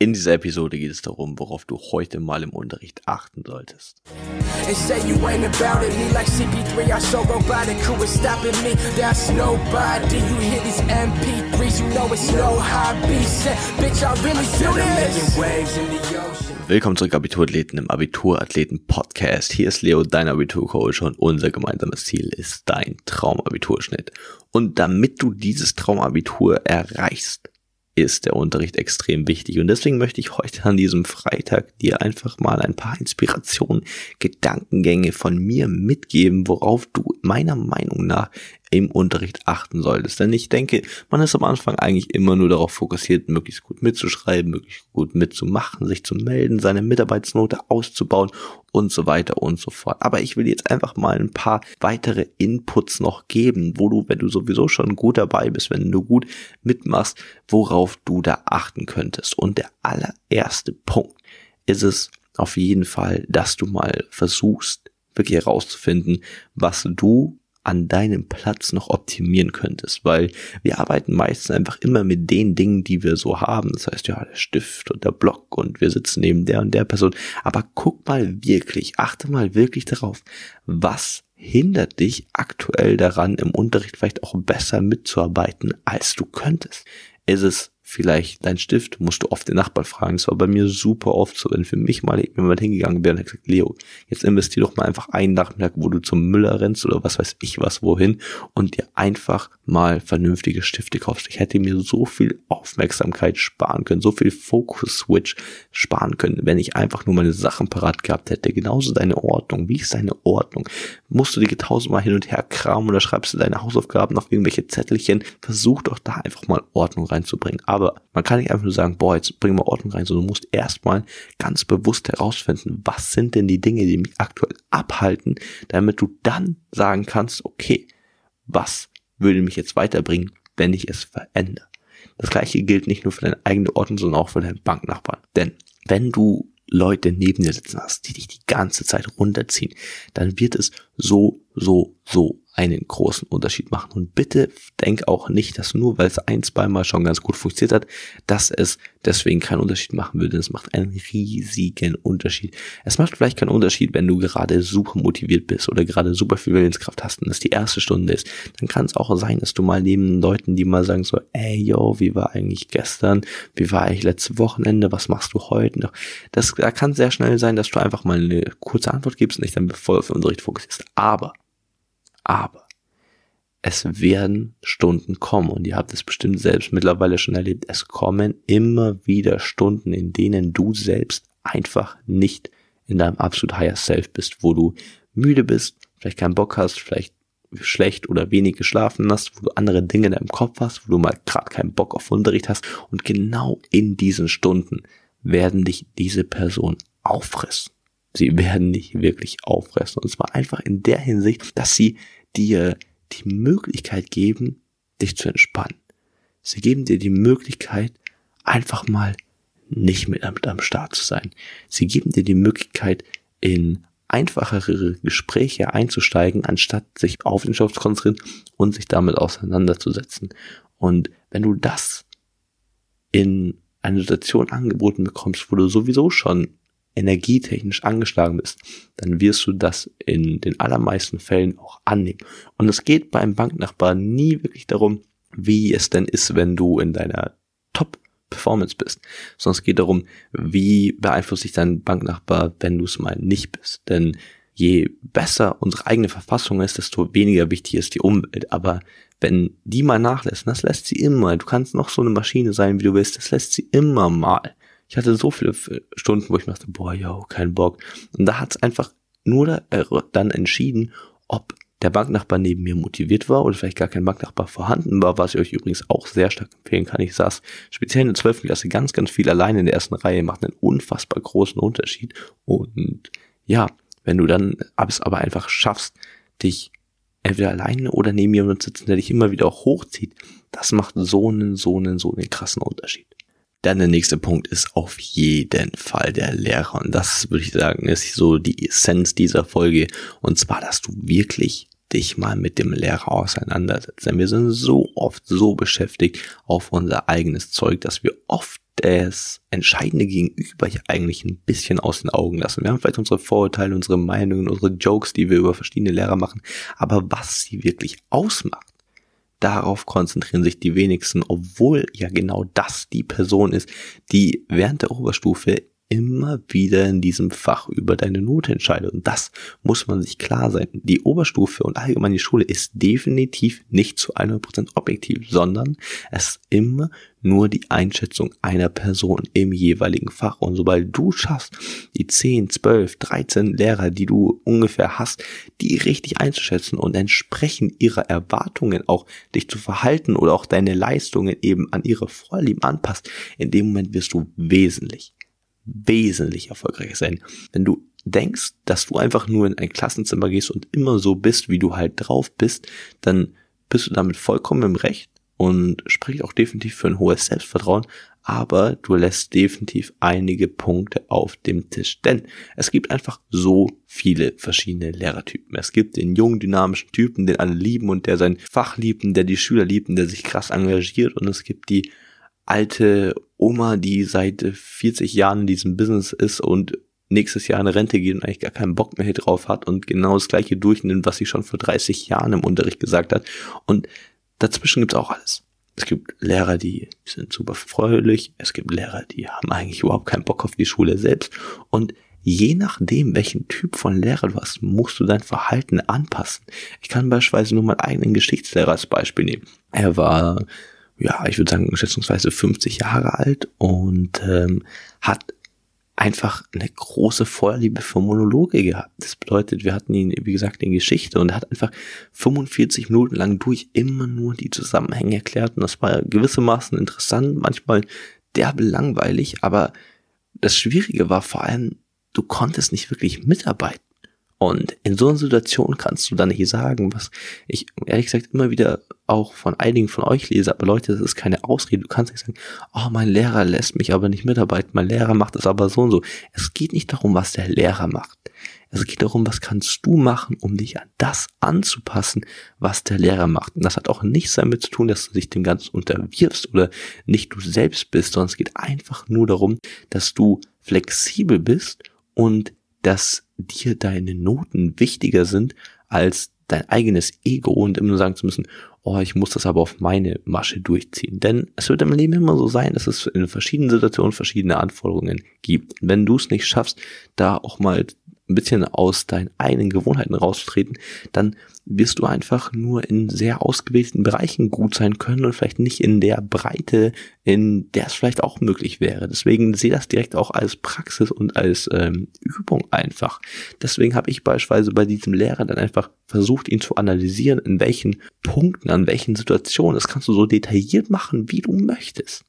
In dieser Episode geht es darum, worauf du heute mal im Unterricht achten solltest. Willkommen zurück, Abiturathleten im Abiturathleten-Podcast. Hier ist Leo, dein Abiturcoach und unser gemeinsames Ziel ist dein Traumabiturschnitt. Und damit du dieses Traumabitur erreichst, ist der Unterricht extrem wichtig. Und deswegen möchte ich heute an diesem Freitag dir einfach mal ein paar Inspirationen, Gedankengänge von mir mitgeben, worauf du meiner Meinung nach im Unterricht achten solltest. Denn ich denke, man ist am Anfang eigentlich immer nur darauf fokussiert, möglichst gut mitzuschreiben, möglichst gut mitzumachen, sich zu melden, seine Mitarbeitsnote auszubauen und so weiter und so fort. Aber ich will jetzt einfach mal ein paar weitere Inputs noch geben, wo du, wenn du sowieso schon gut dabei bist, wenn du gut mitmachst, worauf du da achten könntest. Und der allererste Punkt ist es auf jeden Fall, dass du mal versuchst, wirklich herauszufinden, was du an deinem Platz noch optimieren könntest, weil wir arbeiten meistens einfach immer mit den Dingen, die wir so haben. Das heißt, ja, der Stift und der Block und wir sitzen neben der und der Person. Aber guck mal wirklich, achte mal wirklich darauf, was hindert dich aktuell daran, im Unterricht vielleicht auch besser mitzuarbeiten, als du könntest. Ist es vielleicht dein Stift, musst du oft den Nachbarn fragen. Das war bei mir super oft so, wenn für mich mal jemand hingegangen wäre und hat gesagt, Leo, jetzt investier doch mal einfach einen Nachmittag, wo du zum Müller rennst oder was weiß ich was wohin und dir einfach mal vernünftige Stifte kaufst. Ich hätte mir so viel Aufmerksamkeit sparen können, so viel Focus-Switch sparen können, wenn ich einfach nur meine Sachen parat gehabt hätte. Genauso deine Ordnung. Wie ist deine Ordnung? Musst du die tausendmal hin und her kramen oder schreibst du deine Hausaufgaben auf irgendwelche Zettelchen? Versuch doch da einfach mal Ordnung reinzubringen. Aber man kann nicht einfach nur sagen, boah, jetzt bring mal Ordnung rein, sondern du musst erstmal ganz bewusst herausfinden, was sind denn die Dinge, die mich aktuell abhalten, damit du dann sagen kannst, okay, was würde mich jetzt weiterbringen, wenn ich es verändere. Das gleiche gilt nicht nur für deine eigene Ordnung, sondern auch für deinen Banknachbarn. Denn wenn du Leute neben dir sitzen hast, die dich die ganze Zeit runterziehen, dann wird es so, so, so einen großen Unterschied machen. Und bitte denk auch nicht, dass nur weil es ein, zweimal schon ganz gut funktioniert hat, dass es deswegen keinen Unterschied machen würde. Es macht einen riesigen Unterschied. Es macht vielleicht keinen Unterschied, wenn du gerade super motiviert bist oder gerade super viel Willenskraft hast und es die erste Stunde ist. Dann kann es auch sein, dass du mal neben Leuten, die mal sagen so, ey, yo, wie war eigentlich gestern? Wie war eigentlich letzte Wochenende? Was machst du heute noch? Das, da kann sehr schnell sein, dass du einfach mal eine kurze Antwort gibst und dich dann voll auf den Unterricht fokussierst. Aber aber es werden Stunden kommen und ihr habt es bestimmt selbst mittlerweile schon erlebt. Es kommen immer wieder Stunden, in denen du selbst einfach nicht in deinem absolut higher self bist, wo du müde bist, vielleicht keinen Bock hast, vielleicht schlecht oder wenig geschlafen hast, wo du andere Dinge in deinem Kopf hast, wo du mal gerade keinen Bock auf Unterricht hast und genau in diesen Stunden werden dich diese Person auffressen. Sie werden dich wirklich auffressen. Und zwar einfach in der Hinsicht, dass sie dir die Möglichkeit geben, dich zu entspannen. Sie geben dir die Möglichkeit, einfach mal nicht mit am Start zu sein. Sie geben dir die Möglichkeit, in einfachere Gespräche einzusteigen, anstatt sich auf den Stoff zu konzentrieren und sich damit auseinanderzusetzen. Und wenn du das in eine Situation angeboten bekommst, wo du sowieso schon energietechnisch angeschlagen bist, dann wirst du das in den allermeisten Fällen auch annehmen. Und es geht beim Banknachbar nie wirklich darum, wie es denn ist, wenn du in deiner Top Performance bist, sondern es geht darum, wie beeinflusst sich dein Banknachbar, wenn du es mal nicht bist. Denn je besser unsere eigene Verfassung ist, desto weniger wichtig ist die Umwelt. Aber wenn die mal nachlässt, das lässt sie immer, du kannst noch so eine Maschine sein, wie du willst, das lässt sie immer mal. Ich hatte so viele Stunden, wo ich dachte, boah, yo, kein Bock. Und da hat es einfach nur äh, dann entschieden, ob der Banknachbar neben mir motiviert war oder vielleicht gar kein Banknachbar vorhanden war, was ich euch übrigens auch sehr stark empfehlen kann. Ich saß speziell in der 12. Klasse ganz, ganz viel alleine in der ersten Reihe, macht einen unfassbar großen Unterschied. Und ja, wenn du dann es aber einfach schaffst, dich entweder alleine oder neben jemandem zu sitzen, der dich immer wieder hochzieht, das macht so einen, so einen, so einen krassen Unterschied. Dann der nächste Punkt ist auf jeden Fall der Lehrer. Und das würde ich sagen, ist so die Essenz dieser Folge. Und zwar, dass du wirklich dich mal mit dem Lehrer auseinandersetzt. Denn wir sind so oft so beschäftigt auf unser eigenes Zeug, dass wir oft das entscheidende Gegenüber hier eigentlich ein bisschen aus den Augen lassen. Wir haben vielleicht unsere Vorurteile, unsere Meinungen, unsere Jokes, die wir über verschiedene Lehrer machen, aber was sie wirklich ausmacht, darauf konzentrieren sich die wenigsten, obwohl ja genau das die Person ist, die während der Oberstufe immer wieder in diesem Fach über deine Note entscheidet. Und das muss man sich klar sein. Die Oberstufe und allgemein die Schule ist definitiv nicht zu 100% objektiv, sondern es ist immer nur die Einschätzung einer Person im jeweiligen Fach. Und sobald du schaffst, die 10, 12, 13 Lehrer, die du ungefähr hast, die richtig einzuschätzen und entsprechend ihrer Erwartungen auch dich zu verhalten oder auch deine Leistungen eben an ihre Vorlieben anpasst, in dem Moment wirst du wesentlich, wesentlich erfolgreicher sein. Wenn du denkst, dass du einfach nur in ein Klassenzimmer gehst und immer so bist, wie du halt drauf bist, dann bist du damit vollkommen im Recht und spricht auch definitiv für ein hohes Selbstvertrauen, aber du lässt definitiv einige Punkte auf dem Tisch, denn es gibt einfach so viele verschiedene Lehrertypen. Es gibt den jungen, dynamischen Typen, den alle lieben und der sein Fach liebt und der die Schüler liebt und der sich krass engagiert und es gibt die alte Oma, die seit 40 Jahren in diesem Business ist und nächstes Jahr in Rente geht und eigentlich gar keinen Bock mehr drauf hat und genau das gleiche durchnimmt, was sie schon vor 30 Jahren im Unterricht gesagt hat. Und dazwischen gibt's auch alles. Es gibt Lehrer, die sind super fröhlich. Es gibt Lehrer, die haben eigentlich überhaupt keinen Bock auf die Schule selbst. Und je nachdem, welchen Typ von Lehrer du hast, musst du dein Verhalten anpassen. Ich kann beispielsweise nur meinen eigenen Geschichtslehrer als Beispiel nehmen. Er war ja, ich würde sagen, schätzungsweise 50 Jahre alt und ähm, hat einfach eine große Vorliebe für Monologe gehabt. Das bedeutet, wir hatten ihn, wie gesagt, in Geschichte und er hat einfach 45 Minuten lang durch immer nur die Zusammenhänge erklärt und das war gewissermaßen interessant, manchmal derbe langweilig, aber das Schwierige war vor allem, du konntest nicht wirklich mitarbeiten. Und in so einer Situation kannst du dann nicht sagen, was ich ehrlich gesagt immer wieder auch von einigen von euch lese, aber Leute, das ist keine Ausrede. Du kannst nicht sagen, oh, mein Lehrer lässt mich aber nicht mitarbeiten, mein Lehrer macht es aber so und so. Es geht nicht darum, was der Lehrer macht. Es geht darum, was kannst du machen, um dich an das anzupassen, was der Lehrer macht. Und das hat auch nichts damit zu tun, dass du dich dem Ganzen unterwirfst oder nicht du selbst bist, sondern es geht einfach nur darum, dass du flexibel bist und dass dir deine Noten wichtiger sind als dein eigenes Ego und immer nur sagen zu müssen, oh, ich muss das aber auf meine Masche durchziehen. Denn es wird im Leben immer so sein, dass es in verschiedenen Situationen verschiedene Anforderungen gibt. wenn du es nicht schaffst, da auch mal ein bisschen aus deinen eigenen Gewohnheiten rauszutreten, dann wirst du einfach nur in sehr ausgewählten Bereichen gut sein können und vielleicht nicht in der Breite, in der es vielleicht auch möglich wäre. Deswegen sehe das direkt auch als Praxis und als ähm, Übung einfach. Deswegen habe ich beispielsweise bei diesem Lehrer dann einfach versucht, ihn zu analysieren, in welchen Punkten, an welchen Situationen. Das kannst du so detailliert machen, wie du möchtest.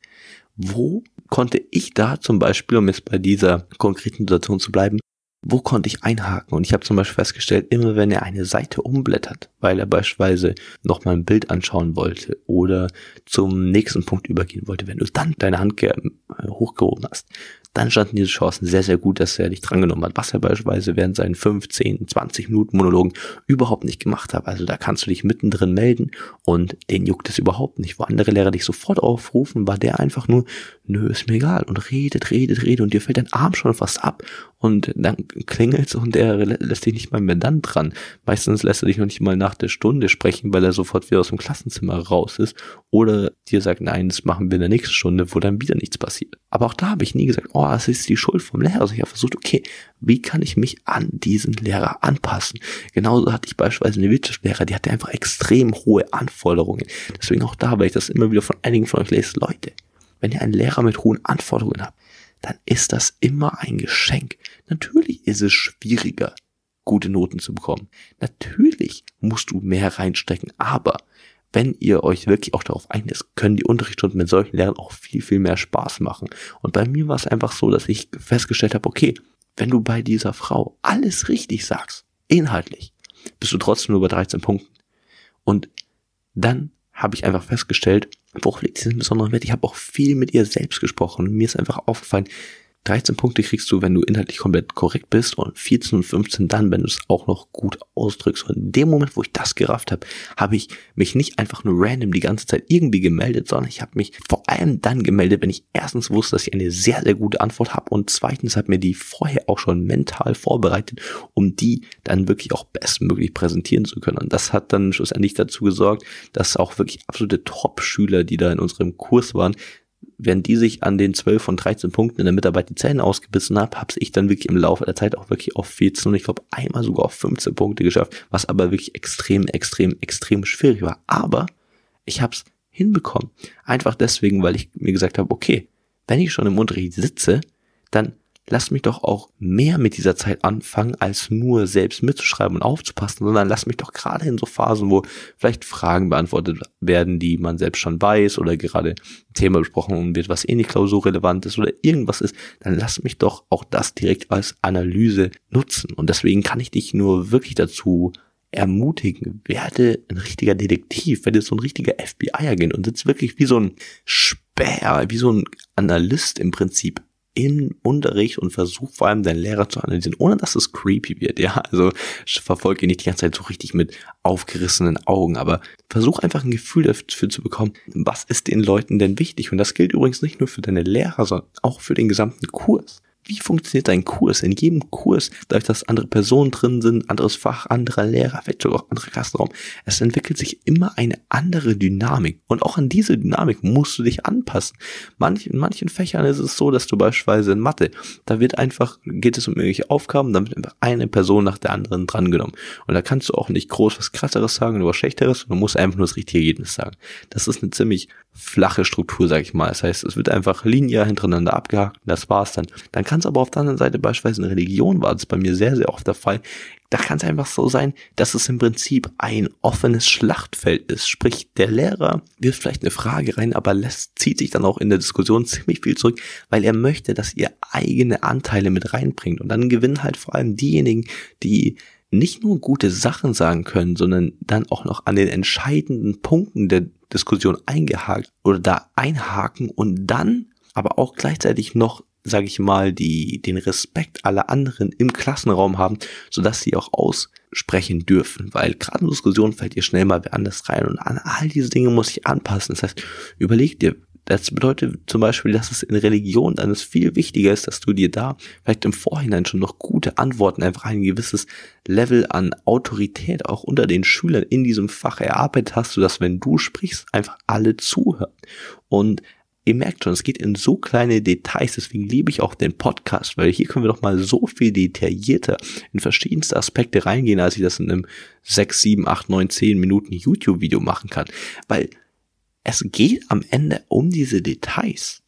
Wo konnte ich da zum Beispiel, um jetzt bei dieser konkreten Situation zu bleiben, wo konnte ich einhaken? Und ich habe zum Beispiel festgestellt, immer wenn er eine Seite umblättert, weil er beispielsweise nochmal ein Bild anschauen wollte oder zum nächsten Punkt übergehen wollte, wenn du dann deine Hand hochgehoben hast, dann standen diese Chancen sehr, sehr gut, dass er dich drangenommen hat, was er beispielsweise während seinen 15, 20 Minuten Monologen überhaupt nicht gemacht hat. Also da kannst du dich mittendrin melden und den juckt es überhaupt nicht. Wo andere Lehrer dich sofort aufrufen, war der einfach nur, nö, ist mir egal und redet, redet, redet und dir fällt dein Arm schon fast ab und dann klingelt's und er lässt dich nicht mal mehr dann dran. Meistens lässt er dich noch nicht mal nach der Stunde sprechen, weil er sofort wieder aus dem Klassenzimmer raus ist oder dir sagt, nein, das machen wir in der nächsten Stunde, wo dann wieder nichts passiert. Aber auch da habe ich nie gesagt, oh, es ist die Schuld vom Lehrer. Also ich habe versucht, okay, wie kann ich mich an diesen Lehrer anpassen? Genauso hatte ich beispielsweise eine Wirtschaftslehrer, die hatte einfach extrem hohe Anforderungen. Deswegen auch da, weil ich das immer wieder von einigen von euch lese, Leute, wenn ihr einen Lehrer mit hohen Anforderungen habt, dann ist das immer ein Geschenk. Natürlich ist es schwieriger, gute Noten zu bekommen. Natürlich musst du mehr reinstecken, aber wenn ihr euch wirklich auch darauf einlässt, können die Unterrichtsstunden mit solchen Lehrern auch viel, viel mehr Spaß machen. Und bei mir war es einfach so, dass ich festgestellt habe, okay, wenn du bei dieser Frau alles richtig sagst, inhaltlich, bist du trotzdem nur bei 13 Punkten. Und dann habe ich einfach festgestellt, worauf liegt diesen besonderen Wert? Ich habe auch viel mit ihr selbst gesprochen mir ist einfach aufgefallen, 13 Punkte kriegst du, wenn du inhaltlich komplett korrekt bist und 14 und 15 dann, wenn du es auch noch gut ausdrückst. Und in dem Moment, wo ich das gerafft habe, habe ich mich nicht einfach nur random die ganze Zeit irgendwie gemeldet, sondern ich habe mich vor allem dann gemeldet, wenn ich erstens wusste, dass ich eine sehr, sehr gute Antwort habe und zweitens hat mir die vorher auch schon mental vorbereitet, um die dann wirklich auch bestmöglich präsentieren zu können. Und das hat dann schlussendlich dazu gesorgt, dass auch wirklich absolute Top-Schüler, die da in unserem Kurs waren, während die sich an den 12 von 13 Punkten in der Mitarbeit die Zähne ausgebissen haben, habe ich dann wirklich im Laufe der Zeit auch wirklich auf 14 und ich glaube einmal sogar auf 15 Punkte geschafft, was aber wirklich extrem, extrem, extrem schwierig war. Aber ich habe es hinbekommen. Einfach deswegen, weil ich mir gesagt habe, okay, wenn ich schon im Unterricht sitze, dann lass mich doch auch mehr mit dieser Zeit anfangen, als nur selbst mitzuschreiben und aufzupassen, sondern lass mich doch gerade in so Phasen, wo vielleicht Fragen beantwortet werden, die man selbst schon weiß oder gerade ein Thema besprochen wird, was eh nicht klausurrelevant ist oder irgendwas ist, dann lass mich doch auch das direkt als Analyse nutzen. Und deswegen kann ich dich nur wirklich dazu ermutigen, werde ein richtiger Detektiv, werde so ein richtiger FBI-Agent und sitzt wirklich wie so ein Späher, wie so ein Analyst im Prinzip im Unterricht und versuch vor allem deinen Lehrer zu analysieren, ohne dass es creepy wird, ja. Also verfolge ihn nicht die ganze Zeit so richtig mit aufgerissenen Augen, aber versuch einfach ein Gefühl dafür zu bekommen, was ist den Leuten denn wichtig? Und das gilt übrigens nicht nur für deine Lehrer, sondern auch für den gesamten Kurs wie funktioniert dein Kurs? In jedem Kurs, dadurch, dass andere Personen drin sind, anderes Fach, anderer Lehrer, vielleicht sogar auch anderer Klassenraum, es entwickelt sich immer eine andere Dynamik. Und auch an diese Dynamik musst du dich anpassen. Manch, in manchen Fächern ist es so, dass du beispielsweise in Mathe, da wird einfach, geht es um irgendwelche Aufgaben, dann wird einfach eine Person nach der anderen drangenommen. Und da kannst du auch nicht groß was krasseres sagen oder was schlechteres, du musst einfach nur das richtige Ergebnis sagen. Das ist eine ziemlich flache Struktur, sag ich mal. Das heißt, es wird einfach linear hintereinander abgehakt, das war's dann. Dann kann es aber auf der anderen Seite beispielsweise in Religion war das bei mir sehr, sehr oft der Fall. Da kann es einfach so sein, dass es im Prinzip ein offenes Schlachtfeld ist. Sprich, der Lehrer wirft vielleicht eine Frage rein, aber lässt, zieht sich dann auch in der Diskussion ziemlich viel zurück, weil er möchte, dass ihr eigene Anteile mit reinbringt. Und dann gewinnen halt vor allem diejenigen, die nicht nur gute Sachen sagen können, sondern dann auch noch an den entscheidenden Punkten der Diskussion eingehakt oder da einhaken und dann aber auch gleichzeitig noch sage ich mal, die den Respekt aller anderen im Klassenraum haben, sodass sie auch aussprechen dürfen, weil gerade in Diskussionen fällt ihr schnell mal wer anders rein und an all diese Dinge muss ich anpassen. Das heißt, überleg dir, das bedeutet zum Beispiel, dass es in Religion dann ist viel wichtiger ist, dass du dir da vielleicht im Vorhinein schon noch gute Antworten, einfach ein gewisses Level an Autorität auch unter den Schülern in diesem Fach erarbeitet hast, sodass wenn du sprichst, einfach alle zuhören. Und ihr merkt schon, es geht in so kleine Details, deswegen liebe ich auch den Podcast, weil hier können wir doch mal so viel detaillierter in verschiedenste Aspekte reingehen, als ich das in einem 6, 7, 8, 9, 10 Minuten YouTube-Video machen kann. Weil es geht am Ende um diese Details.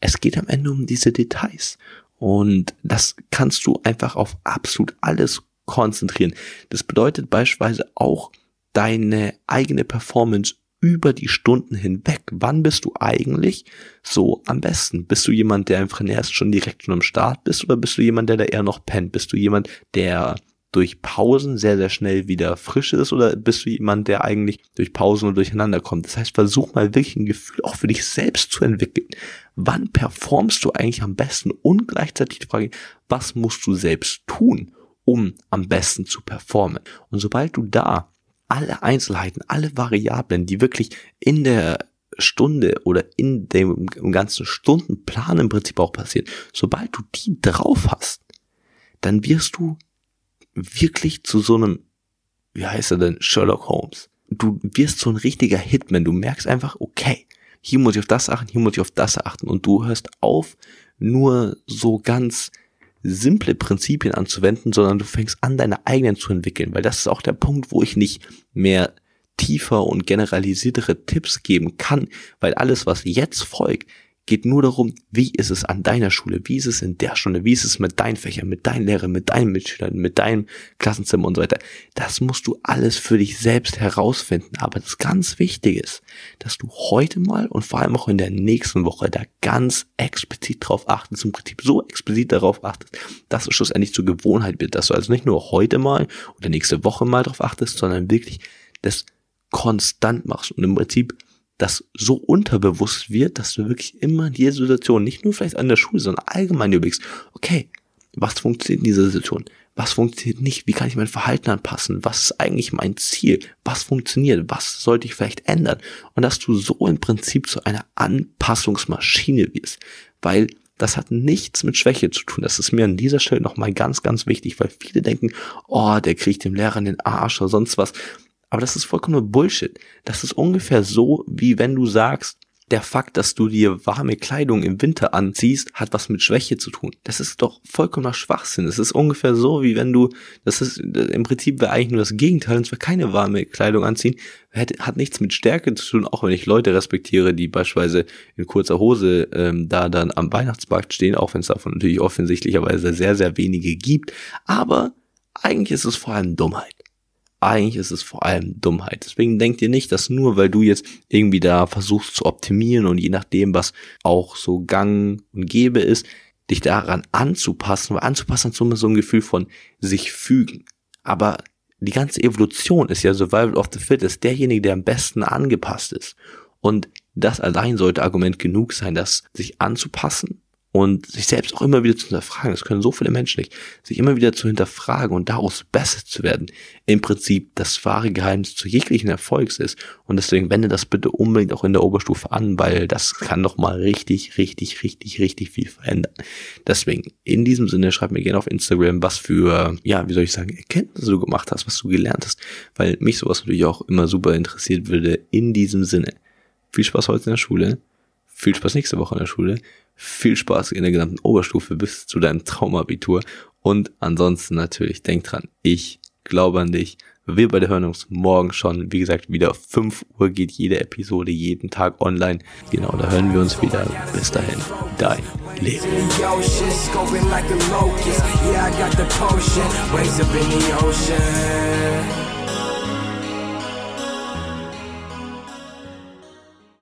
Es geht am Ende um diese Details. Und das kannst du einfach auf absolut alles konzentrieren. Das bedeutet beispielsweise auch deine eigene Performance über die Stunden hinweg. Wann bist du eigentlich so am besten? Bist du jemand, der einfach erst schon direkt schon am Start bist oder bist du jemand, der da eher noch pennt? Bist du jemand, der durch Pausen sehr, sehr schnell wieder frisch ist oder bist du jemand, der eigentlich durch Pausen und durcheinander kommt? Das heißt, versuch mal wirklich ein Gefühl auch für dich selbst zu entwickeln. Wann performst du eigentlich am besten? Und gleichzeitig die Frage, was musst du selbst tun, um am besten zu performen? Und sobald du da alle Einzelheiten, alle Variablen, die wirklich in der Stunde oder in dem ganzen Stundenplan im Prinzip auch passieren, sobald du die drauf hast, dann wirst du wirklich zu so einem, wie heißt er denn, Sherlock Holmes. Du wirst so ein richtiger Hitman. Du merkst einfach, okay, hier muss ich auf das achten, hier muss ich auf das achten. Und du hörst auf, nur so ganz simple Prinzipien anzuwenden, sondern du fängst an, deine eigenen zu entwickeln, weil das ist auch der Punkt, wo ich nicht mehr tiefer und generalisiertere Tipps geben kann, weil alles, was jetzt folgt, geht nur darum, wie ist es an deiner Schule, wie ist es in der Stunde, wie ist es mit deinen Fächern, mit deinen Lehrern, mit deinen Mitschülern, mit deinem Klassenzimmer und so weiter. Das musst du alles für dich selbst herausfinden. Aber das ganz Wichtige ist, dass du heute mal und vor allem auch in der nächsten Woche da ganz explizit drauf achtest, im Prinzip so explizit darauf achtest, dass es schlussendlich zur Gewohnheit wird, dass du also nicht nur heute mal oder nächste Woche mal drauf achtest, sondern wirklich das konstant machst und im Prinzip das so unterbewusst wird, dass du wirklich immer in dieser Situation, nicht nur vielleicht an der Schule, sondern allgemein überlegst, okay, was funktioniert in dieser Situation? Was funktioniert nicht? Wie kann ich mein Verhalten anpassen? Was ist eigentlich mein Ziel? Was funktioniert? Was sollte ich vielleicht ändern? Und dass du so im Prinzip zu einer Anpassungsmaschine wirst. Weil das hat nichts mit Schwäche zu tun. Das ist mir an dieser Stelle nochmal ganz, ganz wichtig, weil viele denken, oh, der kriegt dem Lehrer in den Arsch oder sonst was. Aber das ist vollkommen Bullshit. Das ist ungefähr so, wie wenn du sagst, der Fakt, dass du dir warme Kleidung im Winter anziehst, hat was mit Schwäche zu tun. Das ist doch vollkommener Schwachsinn. Es ist ungefähr so, wie wenn du, das ist, im Prinzip wäre eigentlich nur das Gegenteil, und zwar keine warme Kleidung anziehen, hat, hat nichts mit Stärke zu tun, auch wenn ich Leute respektiere, die beispielsweise in kurzer Hose ähm, da dann am Weihnachtsmarkt stehen, auch wenn es davon natürlich offensichtlicherweise sehr, sehr wenige gibt. Aber eigentlich ist es vor allem Dummheit eigentlich ist es vor allem Dummheit. Deswegen denkt ihr nicht, dass nur weil du jetzt irgendwie da versuchst zu optimieren und je nachdem, was auch so gang und gäbe ist, dich daran anzupassen, weil anzupassen ist immer so ein Gefühl von sich fügen. Aber die ganze Evolution ist ja Survival of the Fittest, derjenige, der am besten angepasst ist. Und das allein sollte Argument genug sein, das sich anzupassen und sich selbst auch immer wieder zu hinterfragen. Das können so viele Menschen nicht. Sich immer wieder zu hinterfragen und daraus besser zu werden. Im Prinzip das wahre Geheimnis zu jeglichen Erfolgs ist. Und deswegen wende das bitte unbedingt auch in der Oberstufe an, weil das kann noch mal richtig, richtig, richtig, richtig viel verändern. Deswegen, in diesem Sinne, schreib mir gerne auf Instagram, was für, ja, wie soll ich sagen, Erkenntnisse du gemacht hast, was du gelernt hast, weil mich sowas natürlich auch immer super interessiert würde. In diesem Sinne, viel Spaß heute in der Schule. Viel Spaß nächste Woche in der Schule viel Spaß in der gesamten Oberstufe bis zu deinem Traumabitur. Und ansonsten natürlich, denk dran, ich glaube an dich. Wir beide hören uns morgen schon. Wie gesagt, wieder 5 Uhr geht jede Episode jeden Tag online. Genau, da hören wir uns wieder. Bis dahin, dein Leben.